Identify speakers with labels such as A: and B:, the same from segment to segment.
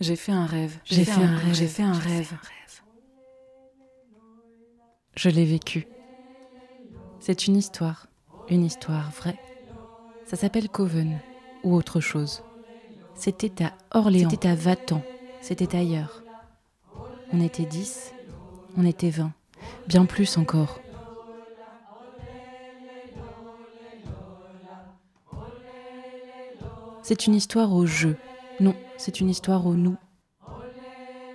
A: J'ai fait un rêve, j'ai fait, un rêve, j'ai fait un rêve. Je l'ai vécu. C'est une histoire, une histoire vraie. Ça s'appelle Coven ou autre chose. C'était à Orléans, c'était à Vatan, c'était ailleurs. On était dix, on était vingt, bien plus encore. C'est une histoire au jeu. Non, c'est une histoire au nous.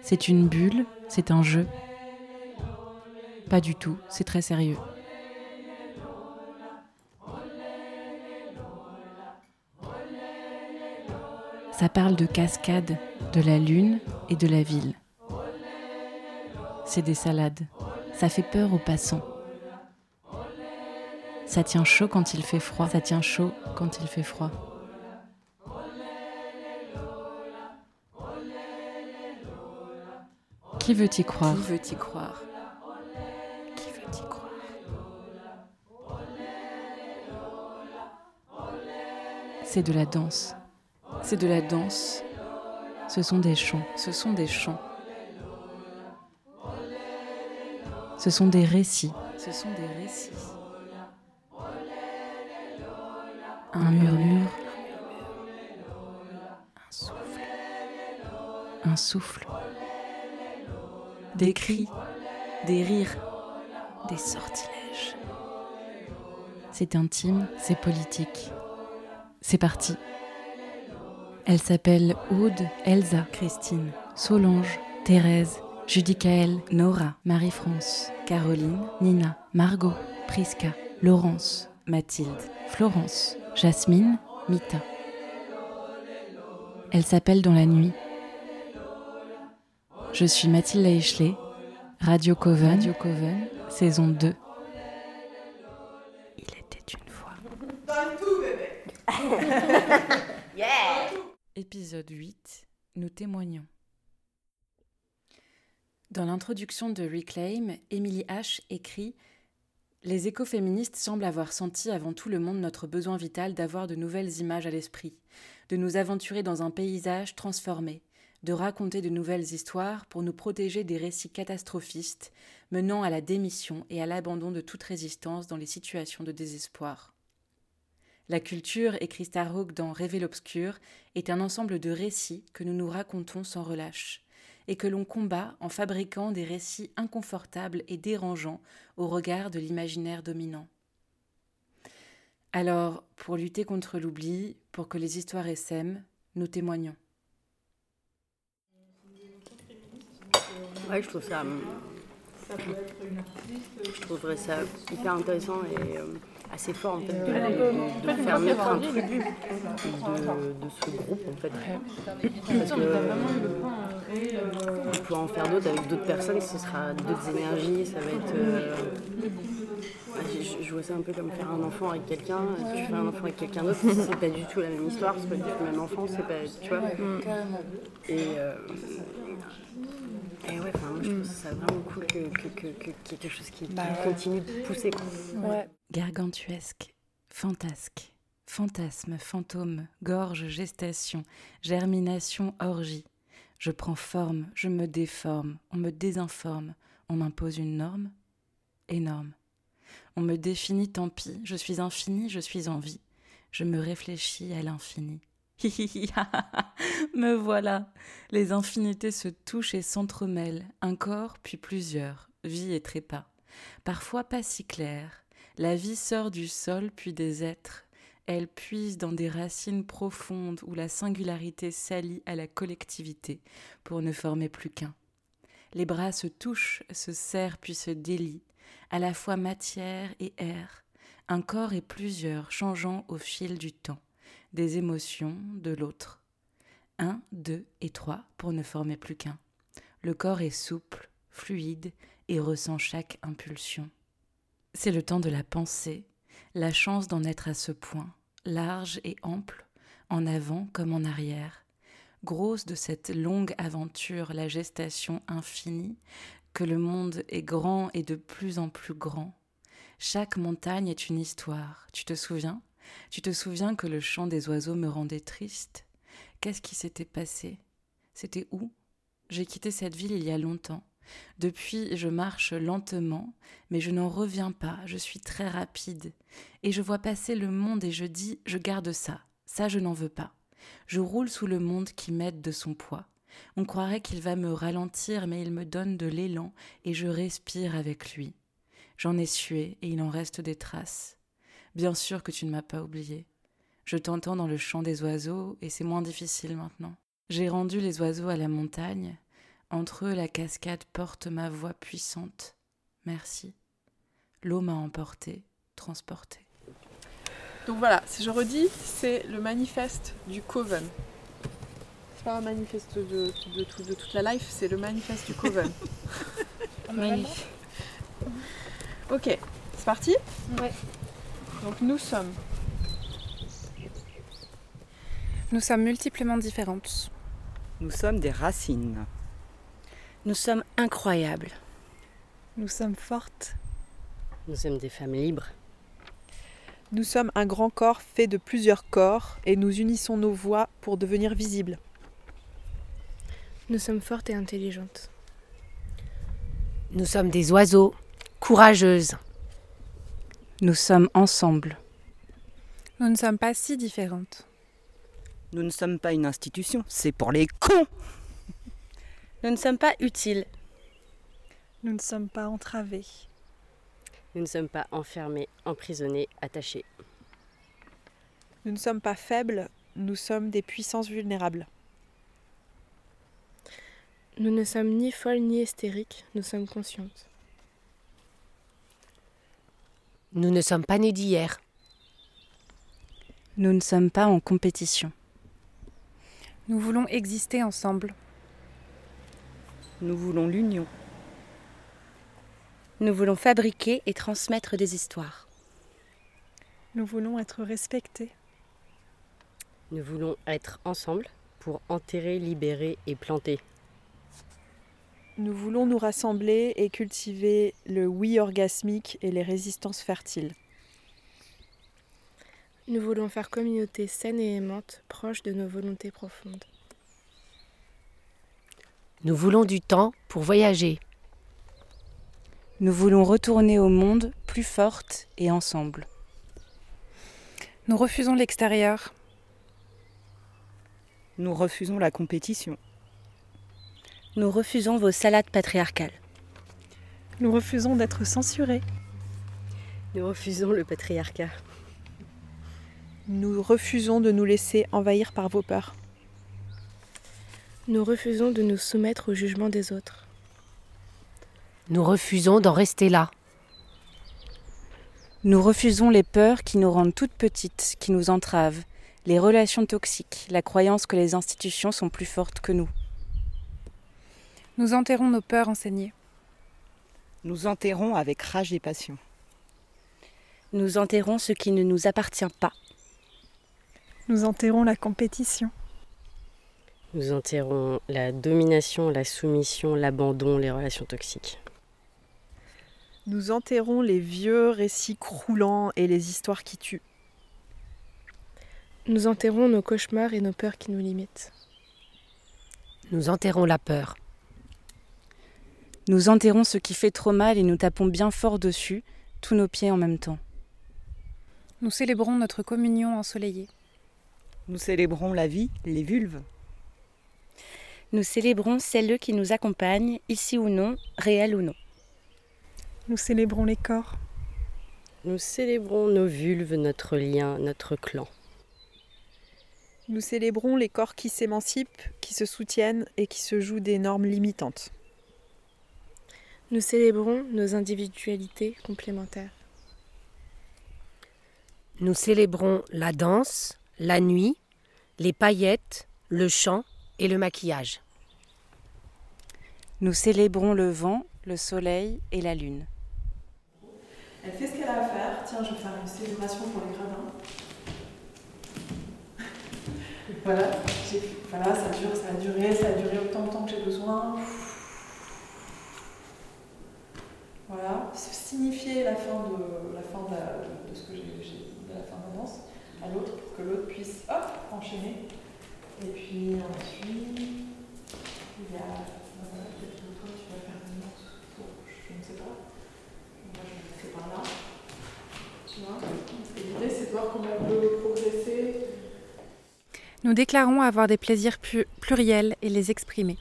A: C'est une bulle, c'est un jeu. Pas du tout, c'est très sérieux. Ça parle de cascade, de la lune et de la ville. C'est des salades. Ça fait peur aux passants. Ça tient chaud quand il fait froid. Ça tient chaud quand il fait froid. Qui veut y croire
B: Qui veut y croire
A: Qui veut y croire C'est de la danse.
B: C'est de la danse.
A: Ce sont des chants.
B: Ce sont des chants.
A: Ce sont des récits.
B: Ce sont des récits.
A: Un murmure. Un souffle. Un souffle
B: des cris, des rires, des sortilèges.
A: C'est intime, c'est politique. C'est parti. Elle s'appelle Aude, Elsa, Christine, Solange, Thérèse, Judicaël, Nora, Marie-France, Caroline, Nina, Margot, Prisca, Laurence, Mathilde, Florence, Jasmine, Mita. Elle s'appelle dans la nuit, je suis Mathilde Eichley, Radio Coven, Radio Coven, saison 2. Il était une fois. Donne tout, bébé yeah Épisode 8. Nous témoignons. Dans l'introduction de Reclaim, Emily H. écrit Les écoféministes semblent avoir senti avant tout le monde notre besoin vital d'avoir de nouvelles images à l'esprit, de nous aventurer dans un paysage transformé, de raconter de nouvelles histoires pour nous protéger des récits catastrophistes menant à la démission et à l'abandon de toute résistance dans les situations de désespoir. La culture, écrit Starhawk dans Rêver l'obscur, est un ensemble de récits que nous nous racontons sans relâche, et que l'on combat en fabriquant des récits inconfortables et dérangeants au regard de l'imaginaire dominant. Alors, pour lutter contre l'oubli, pour que les histoires essaiment, nous témoignons.
C: Ouais, je trouve ça. Je trouverais ça hyper intéressant et euh, assez fort en fait de, faire naître un truc de, de, ce groupe en fait. Parce que on pourra en faire d'autres avec d'autres personnes, ce sera d'autres énergies, ça va être. Euh, je, vois ça un peu comme faire un enfant avec quelqu'un. Tu fais un enfant avec quelqu'un d'autre, c'est pas du tout la même histoire, c'est pas du tout le même enfant, c'est pas. Tu vois Et. Euh, et ouais, moi je trouve ça vraiment cool qu'il que, que, que, y ait quelque chose qui, bah continue de pousser.
A: Ouais. Gargantuesque, fantasque, fantasme, fantôme, gorge, gestation, germination, orgie. Je prends forme, je me déforme, on me désinforme, on m'impose une norme énorme. On me définit, tant pis, je suis infini, je suis en vie, je me réfléchis à l'infini. Me voilà. Les infinités se touchent et s'entremêlent, un corps puis plusieurs, vie et trépas. Parfois pas si clair. La vie sort du sol puis des êtres. Elle puise dans des racines profondes où la singularité s'allie à la collectivité pour ne former plus qu'un. Les bras se touchent, se serrent puis se délient, à la fois matière et air, un corps et plusieurs changeant au fil du temps des émotions de l'autre. Un, deux et trois pour ne former plus qu'un. Le corps est souple, fluide et ressent chaque impulsion. C'est le temps de la pensée, la chance d'en être à ce point, large et ample, en avant comme en arrière, grosse de cette longue aventure, la gestation infinie, que le monde est grand et de plus en plus grand. Chaque montagne est une histoire, tu te souviens? Tu te souviens que le chant des oiseaux me rendait triste? Qu'est-ce qui s'était passé? C'était où? J'ai quitté cette ville il y a longtemps. Depuis, je marche lentement, mais je n'en reviens pas, je suis très rapide. Et je vois passer le monde et je dis, je garde ça, ça je n'en veux pas. Je roule sous le monde qui m'aide de son poids. On croirait qu'il va me ralentir, mais il me donne de l'élan et je respire avec lui. J'en ai sué et il en reste des traces. Bien sûr que tu ne m'as pas oublié. Je t'entends dans le chant des oiseaux et c'est moins difficile maintenant. J'ai rendu les oiseaux à la montagne. Entre eux, la cascade porte ma voix puissante. Merci. L'eau m'a emporté, transporté.
D: Donc voilà, si je redis, c'est le manifeste du Coven. C'est pas un manifeste de, de, de toute la life, c'est le manifeste du Coven.
C: Magnifique.
D: ok, c'est parti?
C: Ouais.
D: Donc nous sommes.
B: Nous sommes multiplement différentes.
E: Nous sommes des racines.
C: Nous sommes incroyables.
B: Nous sommes fortes.
C: Nous sommes des femmes libres.
D: Nous sommes un grand corps fait de plusieurs corps et nous unissons nos voix pour devenir visibles.
F: Nous sommes fortes et intelligentes.
G: Nous sommes des oiseaux, courageuses.
A: Nous sommes ensemble.
B: Nous ne sommes pas si différentes.
E: Nous ne sommes pas une institution, c'est pour les cons.
C: Nous ne sommes pas utiles.
B: Nous ne sommes pas entravés.
C: Nous ne sommes pas enfermés, emprisonnés, attachés.
D: Nous ne sommes pas faibles, nous sommes des puissances vulnérables.
F: Nous ne sommes ni folles ni hystériques, nous sommes conscientes.
G: Nous ne sommes pas nés d'hier.
A: Nous ne sommes pas en compétition.
B: Nous voulons exister ensemble.
E: Nous voulons l'union.
C: Nous voulons fabriquer et transmettre des histoires.
B: Nous voulons être respectés.
C: Nous voulons être ensemble pour enterrer, libérer et planter.
D: Nous voulons nous rassembler et cultiver le oui orgasmique et les résistances fertiles.
F: Nous voulons faire communauté saine et aimante, proche de nos volontés profondes.
G: Nous voulons du temps pour voyager.
A: Nous voulons retourner au monde plus fortes et ensemble.
B: Nous refusons l'extérieur.
E: Nous refusons la compétition.
C: Nous refusons vos salades patriarcales.
B: Nous refusons d'être censurés.
C: Nous refusons le patriarcat.
D: Nous refusons de nous laisser envahir par vos peurs.
F: Nous refusons de nous soumettre au jugement des autres.
G: Nous refusons d'en rester là.
A: Nous refusons les peurs qui nous rendent toutes petites, qui nous entravent, les relations toxiques, la croyance que les institutions sont plus fortes que nous.
B: Nous enterrons nos peurs enseignées.
E: Nous enterrons avec rage et passion.
C: Nous enterrons ce qui ne nous appartient pas.
B: Nous enterrons la compétition.
C: Nous enterrons la domination, la soumission, l'abandon, les relations toxiques.
D: Nous enterrons les vieux récits croulants et les histoires qui tuent.
F: Nous enterrons nos cauchemars et nos peurs qui nous limitent.
G: Nous enterrons la peur.
A: Nous enterrons ce qui fait trop mal et nous tapons bien fort dessus, tous nos pieds en même temps.
B: Nous célébrons notre communion ensoleillée.
E: Nous célébrons la vie, les vulves.
C: Nous célébrons celles qui nous accompagnent, ici ou non, réelles ou non.
B: Nous célébrons les corps.
C: Nous célébrons nos vulves, notre lien, notre clan.
D: Nous célébrons les corps qui s'émancipent, qui se soutiennent et qui se jouent des normes limitantes.
F: Nous célébrons nos individualités complémentaires.
G: Nous célébrons la danse, la nuit, les paillettes, le chant et le maquillage.
A: Nous célébrons le vent, le soleil et la lune.
D: Elle fait ce qu'elle a à faire. Tiens, je vais faire une célébration pour les gradins. voilà, voilà, ça dure, ça a duré, ça a duré autant de temps que j'ai besoin. Voilà, signifier la fin de, la fin de, la, de ce que j'ai, de la fin de la danse à l'autre pour que l'autre puisse hop, enchaîner. Et puis ensuite,
H: il y a euh, peut-être que toi tu vas faire une note pour, je ne sais pas. Moi je le fais par là. Tu vois Et l'idée c'est de voir comment on peut progresser.
I: Nous déclarons avoir des plaisirs pluriels et les exprimer.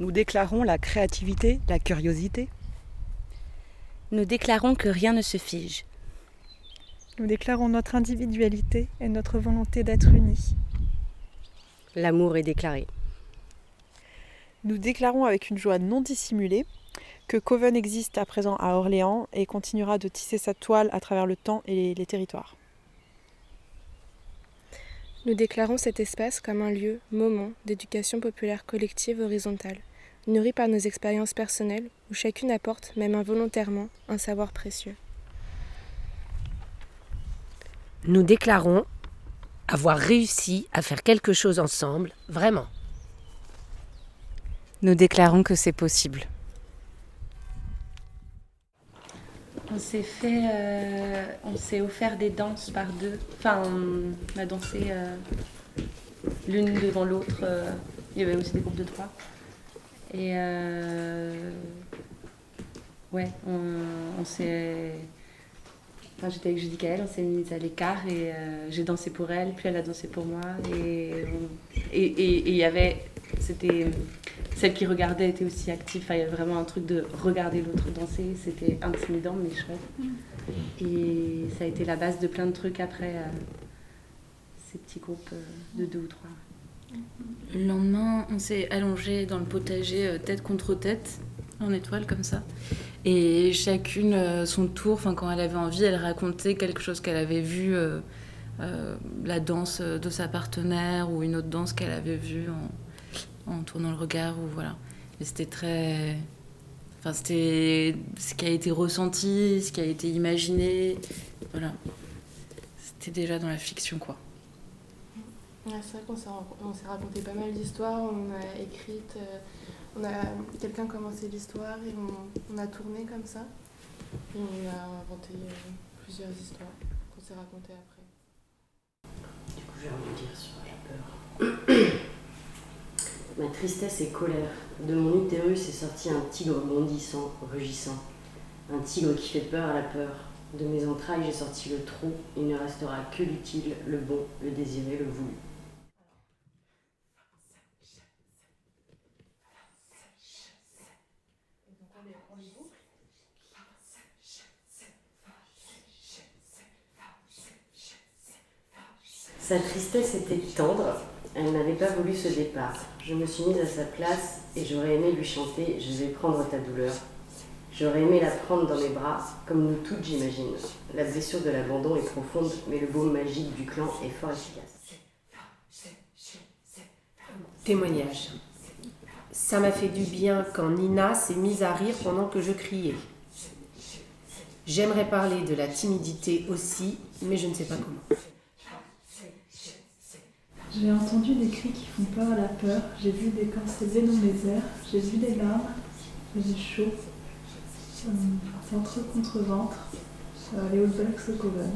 E: Nous déclarons la créativité, la curiosité.
J: Nous déclarons que rien ne se fige.
D: Nous déclarons notre individualité et notre volonté d'être unis.
B: L'amour est déclaré.
D: Nous déclarons avec une joie non dissimulée que Coven existe à présent à Orléans et continuera de tisser sa toile à travers le temps et les territoires.
F: Nous déclarons cet espace comme un lieu, moment d'éducation populaire collective horizontale, nourri par nos expériences personnelles où chacune apporte, même involontairement, un savoir précieux.
G: Nous déclarons avoir réussi à faire quelque chose ensemble, vraiment.
A: Nous déclarons que c'est possible.
J: On s'est fait, euh, on s'est offert des danses par deux. Enfin, on a dansé euh, l'une devant l'autre. Euh, il y avait aussi des groupes de trois. Et ouais, on, on s'est j'étais avec Judy on s'est mis à l'écart et euh, j'ai dansé pour elle, puis elle a dansé pour moi. Et il y avait. C'était. Celle qui regardait était aussi active. il y avait vraiment un truc de regarder l'autre danser. C'était intimidant, mais chouette. Mm. Et ça a été la base de plein de trucs après, euh, ces petits groupes euh, de deux ou trois.
A: Le lendemain, on s'est allongé dans le potager tête contre tête, en étoile comme ça. Et chacune, euh, son tour, enfin, quand elle avait envie, elle racontait quelque chose qu'elle avait vu, euh, euh, la danse de sa partenaire ou une autre danse qu'elle avait vue en, en, tournant le regard. Ou voilà. Et c'était très. Enfin, c'était ce qui a été ressenti, ce qui a été imaginé. Voilà. C'était déjà dans la fiction, quoi.
F: C'est vrai qu'on s'est raconté pas mal d'histoires, on a écrit on a quelqu'un commencé l'histoire et on, a tourné comme ça. Et on a inventé euh, plusieurs histoires qu'on s'est racontées après.
B: Du coup, je vais rebondir sur la peur. Ma tristesse et colère. De mon utérus est sorti un tigre bondissant, rugissant. Un tigre qui fait peur à la peur. De mes entrailles, j'ai sorti le trou. Il ne restera que l'utile, le bon, le désiré, le voulu. Sa tristesse était tendre, elle n'avait pas voulu ce départ. Je me suis mise à sa place et j'aurais aimé lui chanter Je vais prendre ta douleur. J'aurais aimé la prendre dans mes bras, comme nous toutes j'imagine. La blessure de l'abandon est profonde, mais le baume magique du clan est fort efficace.
G: Témoignage. Ça m'a fait du bien quand Nina s'est mise à rire pendant que je criais. J'aimerais parler de la timidité aussi, mais je ne sais pas comment.
K: J'ai entendu des cris qui font peur à la peur, j'ai vu des corps s'élever dans les airs, j'ai vu des larmes, j'ai chaud. Ventre contre ventre, euh, les All Blacks au Coven.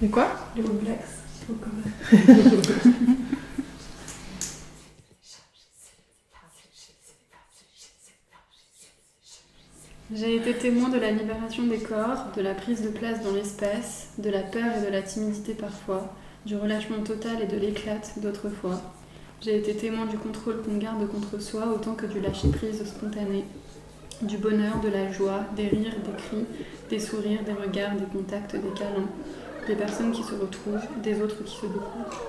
D: Les quoi?
K: Les All Blacks au Coven.
L: J'ai été témoin de la libération des corps, de la prise de place dans l'espace, de la peur et de la timidité parfois, du relâchement total et de l'éclate d'autrefois. J'ai été témoin du contrôle qu'on garde contre soi autant que du lâcher-prise spontané, du bonheur, de la joie, des rires, des cris, des sourires, des regards, des contacts, des câlins, des personnes qui se retrouvent, des autres qui se découvrent.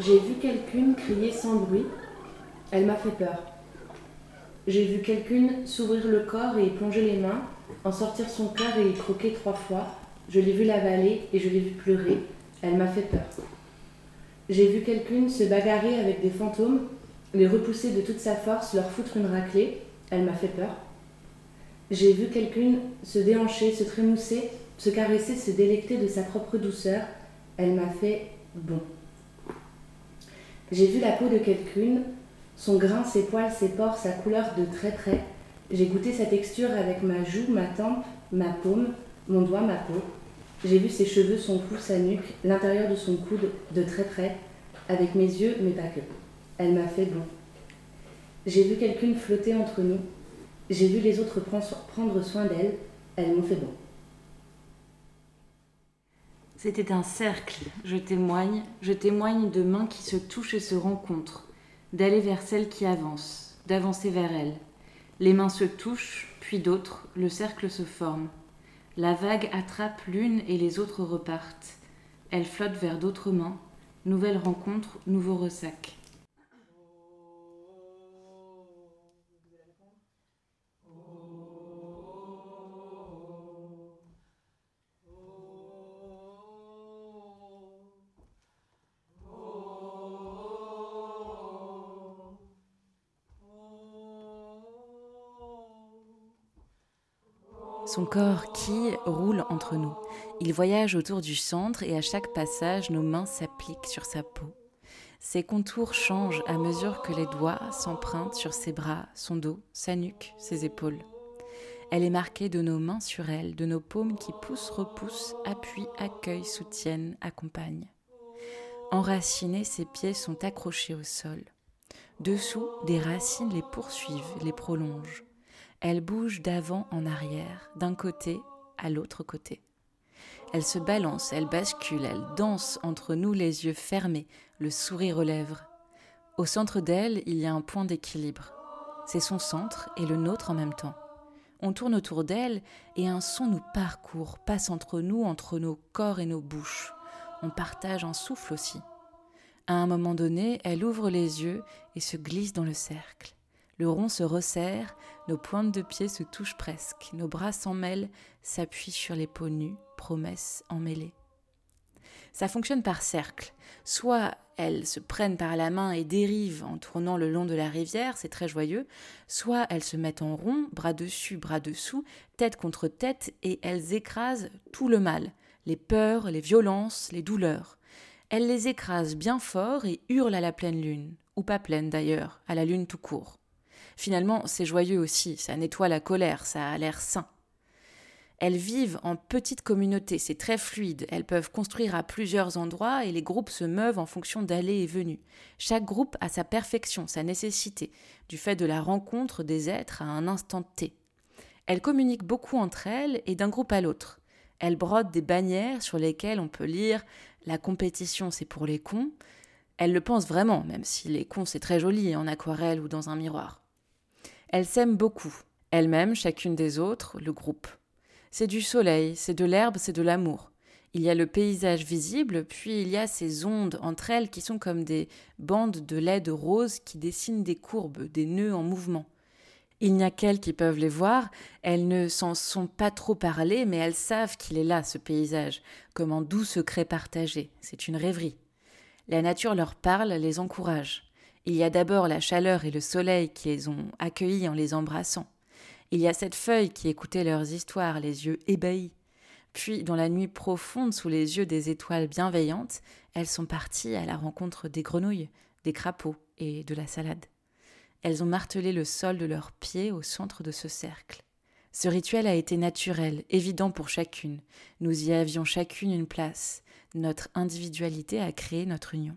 B: J'ai vu quelqu'une crier sans bruit. Elle m'a fait peur. J'ai vu quelqu'une s'ouvrir le corps et plonger les mains, en sortir son cœur et y croquer trois fois. Je l'ai vue l'avaler et je l'ai vue pleurer. Elle m'a fait peur. J'ai vu quelqu'une se bagarrer avec des fantômes, les repousser de toute sa force, leur foutre une raclée. Elle m'a fait peur. J'ai vu quelqu'une se déhancher, se trémousser, se caresser, se délecter de sa propre douceur. Elle m'a fait bon. J'ai vu la peau de quelqu'une, son grain, ses poils, ses pores, sa couleur de très près. J'ai goûté sa texture avec ma joue, ma tempe, ma paume, mon doigt, ma peau. J'ai vu ses cheveux, son cou, sa nuque, l'intérieur de son coude de très près. avec mes yeux, mais pas que. Elle m'a fait bon. J'ai vu quelqu'une flotter entre nous. J'ai vu les autres prendre soin d'elle. Elles m'ont fait bon.
A: C'était un cercle, je témoigne, je témoigne de mains qui se touchent et se rencontrent, d'aller vers celle qui avance, d'avancer vers elle. Les mains se touchent, puis d'autres, le cercle se forme. La vague attrape l'une et les autres repartent. Elle flotte vers d'autres mains. Nouvelle rencontre, nouveau ressac. Son corps qui roule entre nous. Il voyage autour du centre et à chaque passage, nos mains s'appliquent sur sa peau. Ses contours changent à mesure que les doigts s'empruntent sur ses bras, son dos, sa nuque, ses épaules. Elle est marquée de nos mains sur elle, de nos paumes qui poussent, repoussent, appuient, accueillent, soutiennent, accompagnent. Enracinés, ses pieds sont accrochés au sol. Dessous, des racines les poursuivent, les prolongent. Elle bouge d'avant en arrière, d'un côté à l'autre côté. Elle se balance, elle bascule, elle danse entre nous les yeux fermés, le sourire aux lèvres. Au centre d'elle, il y a un point d'équilibre. C'est son centre et le nôtre en même temps. On tourne autour d'elle et un son nous parcourt, passe entre nous, entre nos corps et nos bouches. On partage un souffle aussi. À un moment donné, elle ouvre les yeux et se glisse dans le cercle. Le rond se resserre, nos pointes de pied se touchent presque, nos bras s'en mêlent, s'appuient sur les peaux nues, promesses emmêlées. Ça fonctionne par cercle. Soit elles se prennent par la main et dérivent en tournant le long de la rivière, c'est très joyeux, soit elles se mettent en rond, bras dessus, bras dessous, tête contre tête, et elles écrasent tout le mal, les peurs, les violences, les douleurs. Elles les écrasent bien fort et hurlent à la pleine lune, ou pas pleine d'ailleurs, à la lune tout court. Finalement, c'est joyeux aussi, ça nettoie la colère, ça a l'air sain. Elles vivent en petites communautés, c'est très fluide, elles peuvent construire à plusieurs endroits et les groupes se meuvent en fonction d'allées et venues. Chaque groupe a sa perfection, sa nécessité, du fait de la rencontre des êtres à un instant T. Elles communiquent beaucoup entre elles et d'un groupe à l'autre. Elles brodent des bannières sur lesquelles on peut lire La compétition c'est pour les cons. Elles le pensent vraiment, même si les cons c'est très joli en aquarelle ou dans un miroir. Elles s'aiment beaucoup, elles-mêmes, chacune des autres, le groupe. C'est du soleil, c'est de l'herbe, c'est de l'amour. Il y a le paysage visible, puis il y a ces ondes entre elles qui sont comme des bandes de lait de rose qui dessinent des courbes, des nœuds en mouvement. Il n'y a qu'elles qui peuvent les voir, elles ne s'en sont pas trop parlées, mais elles savent qu'il est là, ce paysage, comme un doux secret partagé. C'est une rêverie. La nature leur parle, les encourage. Il y a d'abord la chaleur et le soleil qui les ont accueillis en les embrassant. Il y a cette feuille qui écoutait leurs histoires, les yeux ébahis. Puis, dans la nuit profonde, sous les yeux des étoiles bienveillantes, elles sont parties à la rencontre des grenouilles, des crapauds et de la salade. Elles ont martelé le sol de leurs pieds au centre de ce cercle. Ce rituel a été naturel, évident pour chacune. Nous y avions chacune une place. Notre individualité a créé notre union.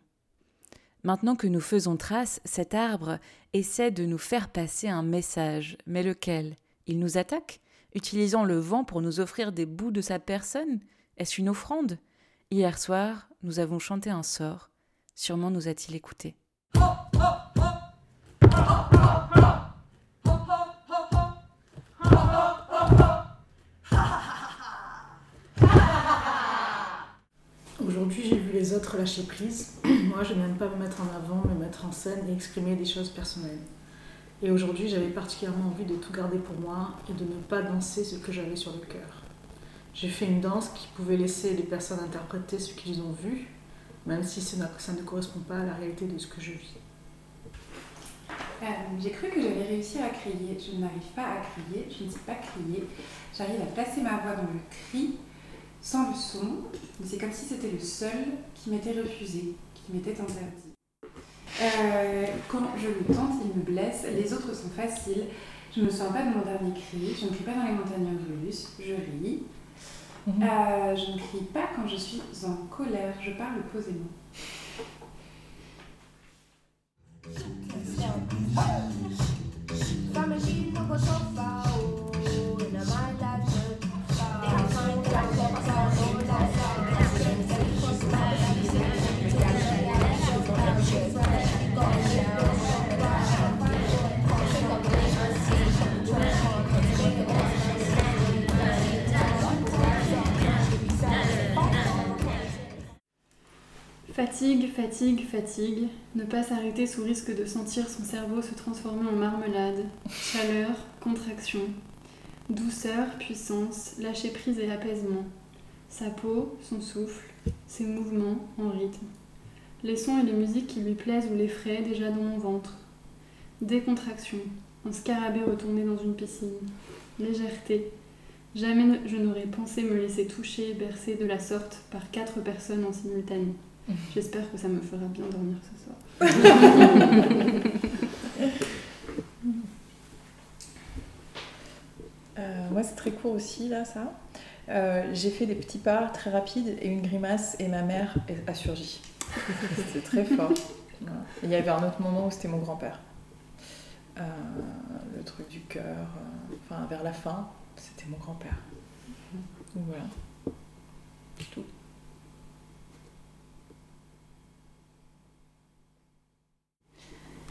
A: Maintenant que nous faisons trace, cet arbre essaie de nous faire passer un message. Mais lequel? Il nous attaque? Utilisant le vent pour nous offrir des bouts de sa personne? Est-ce une offrande? Hier soir, nous avons chanté un sort. Sûrement nous a-t-il écoutés.
M: Aujourd'hui, j'ai vu les autres lâcher prise. Moi, je n'aime pas me mettre en avant, me mettre en scène et exprimer des choses personnelles. Et aujourd'hui, j'avais particulièrement envie de tout garder pour moi et de ne pas danser ce que j'avais sur le cœur. J'ai fait une danse qui pouvait laisser les personnes interpréter ce qu'ils ont vu, même si ça ne correspond pas à la réalité de ce que je vis.
I: Euh, j'ai cru que j'allais réussir à crier. Je n'arrive pas à crier, je ne sais pas crier. J'arrive à placer ma voix dans le cri, sans le son, mais c'est comme si c'était le seul qui m'était refusé, qui m'étaient interdits. Euh, quand je le tente, il me blesse, les autres sont faciles. Je ne me sors pas de mon dernier cri, je ne crie pas dans les montagnes russes, je ris. Mhm. Euh, je ne crie pas quand je suis en colère, je parle posément.
L: Fatigue, fatigue, fatigue. Ne pas s'arrêter sous risque de sentir son cerveau se transformer en marmelade. Chaleur, contraction. Douceur, puissance, lâcher prise et apaisement. Sa peau, son souffle, ses mouvements en rythme. Les sons et les musiques qui lui plaisent ou l'effraient déjà dans mon ventre. Décontraction, un scarabée retourné dans une piscine. Légèreté. Jamais je n'aurais pensé me laisser toucher bercer de la sorte par quatre personnes en simultané. J'espère que ça me fera bien dormir ce soir.
H: Euh, moi, c'est très court aussi, là, ça. Euh, j'ai fait des petits pas très rapides et une grimace, et ma mère a surgi. C'était très fort. Voilà. Il y avait un autre moment où c'était mon grand-père. Euh, le truc du cœur, euh, enfin, vers la fin, c'était mon grand-père. Donc voilà. C'est tout.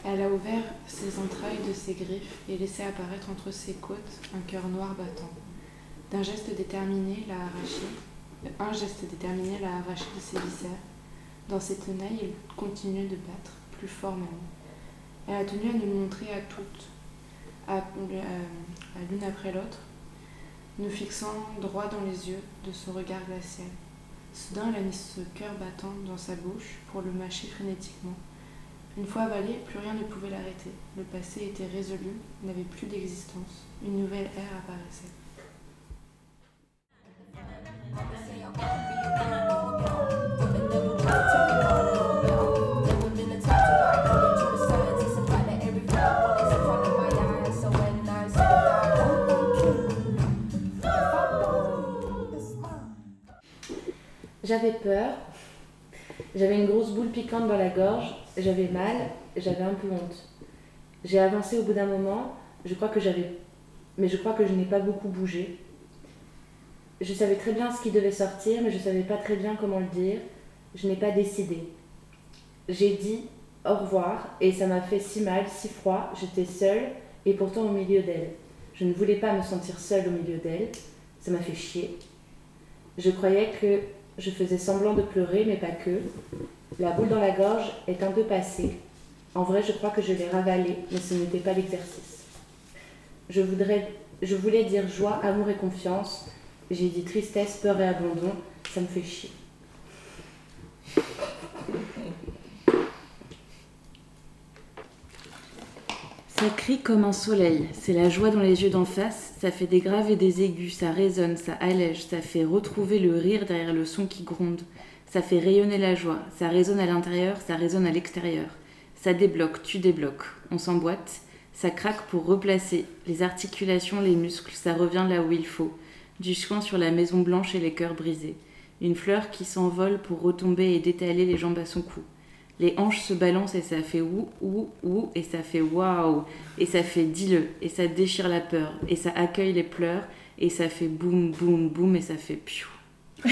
B: Elle a ouvert ses entrailles de ses griffes et laissé apparaître entre ses côtes un cœur noir battant. D'un geste déterminé, l'a arraché. Un geste déterminé l'a arraché de ses viscères. Dans ses tenailles, il continuait de battre, plus fort même. Elle a tenu à nous montrer à toutes, à, à- à l'une après l'autre, nous fixant droit dans les yeux de son regard glacial. Soudain, elle a mis ce cœur battant dans sa bouche pour le mâcher frénétiquement. Une fois avalé, plus rien ne pouvait l'arrêter. Le passé était résolu, n'avait plus d'existence. Une nouvelle ère apparaissait. J'avais peur, j'avais une grosse boule piquante dans la gorge, j'avais mal, j'avais un peu honte. J'ai avancé au bout d'un moment, je crois que j'avais. Mais je crois que je n'ai pas beaucoup bougé. Je savais très bien ce qui devait sortir, mais je ne savais pas très bien comment le dire. Je n'ai pas décidé. J'ai dit au revoir et ça m'a fait si mal, si froid. J'étais seule et pourtant au milieu d'elle. Je ne voulais pas me sentir seule au milieu d'elle. Ça m'a fait chier. Je croyais que je faisais semblant de pleurer, mais pas que. La boule dans la gorge est un peu passée. En vrai, je crois que je l'ai ravalée, mais ce n'était pas l'exercice. Je, voulais dire joie, amour et confiance. J'ai dit tristesse, peur et abandon. Ça me fait chier. Ça crie comme un soleil, c'est la joie dans les yeux d'en face, ça fait des graves et des aigus, ça résonne, ça allège, ça fait retrouver le rire derrière le son qui gronde, ça fait rayonner la joie, ça résonne à l'intérieur, ça résonne à l'extérieur, ça débloque, tu débloques, on s'emboîte, ça craque pour replacer les articulations, les muscles, ça revient là où il faut, du soin sur la maison blanche et les cœurs brisés, une fleur qui s'envole pour retomber et détaler les jambes à son cou. Les hanches se balancent et ça fait ou ou ou et ça fait waouh et ça fait dis-le et ça déchire la peur et ça accueille les pleurs et ça fait boum boum boum et ça fait piou.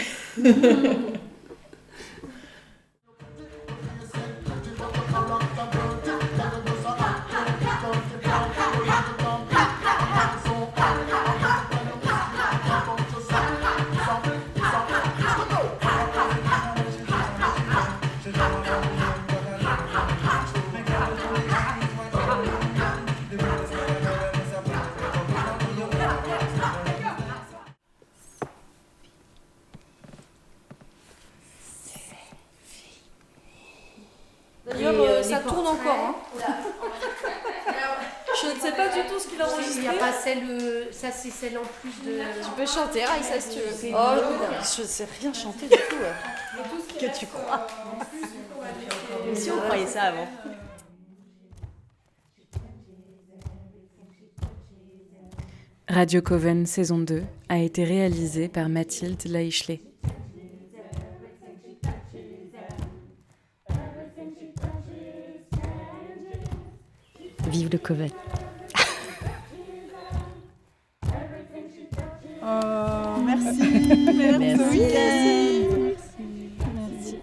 N: tourne encore. hein. Je ne sais pas du tout ce qu'il a enregistré.
G: Il n'y a pas celle, euh, ça c'est celle en plus de.
N: Tu peux chanter, Raïssa, si tu veux.
G: Oh,
N: je sais rien chanter du tout. Que tu crois Si on croyait ça avant.
A: Radio Coven saison 2 a été réalisée par Mathilde Laichelet.
G: Vive le Coven.
O: Oh, merci. Merci. Merci.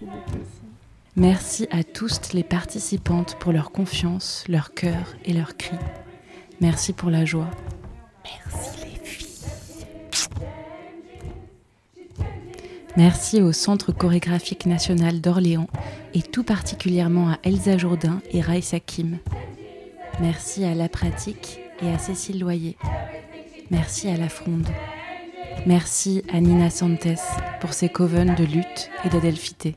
A: Merci à toutes les participantes pour leur confiance, leur cœur et leurs cris. Merci pour la joie. Merci les filles. Merci au Centre chorégraphique national d'Orléans et tout particulièrement à Elsa Jourdain et Raïssa Kim. Merci à La Pratique et à Cécile Loyer. Merci à La Fronde. Merci à Nina Santes pour ses covens de lutte et d'adelphité.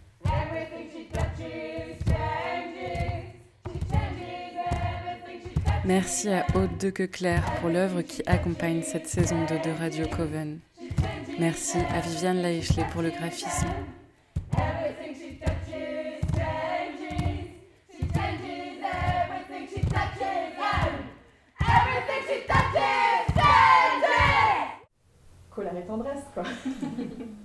A: Merci à Aude de Queclair pour l'œuvre qui accompagne cette saison 2 de Radio Coven. Merci à Viviane Laichelet pour le graphisme.
H: Colère et tendresse, quoi.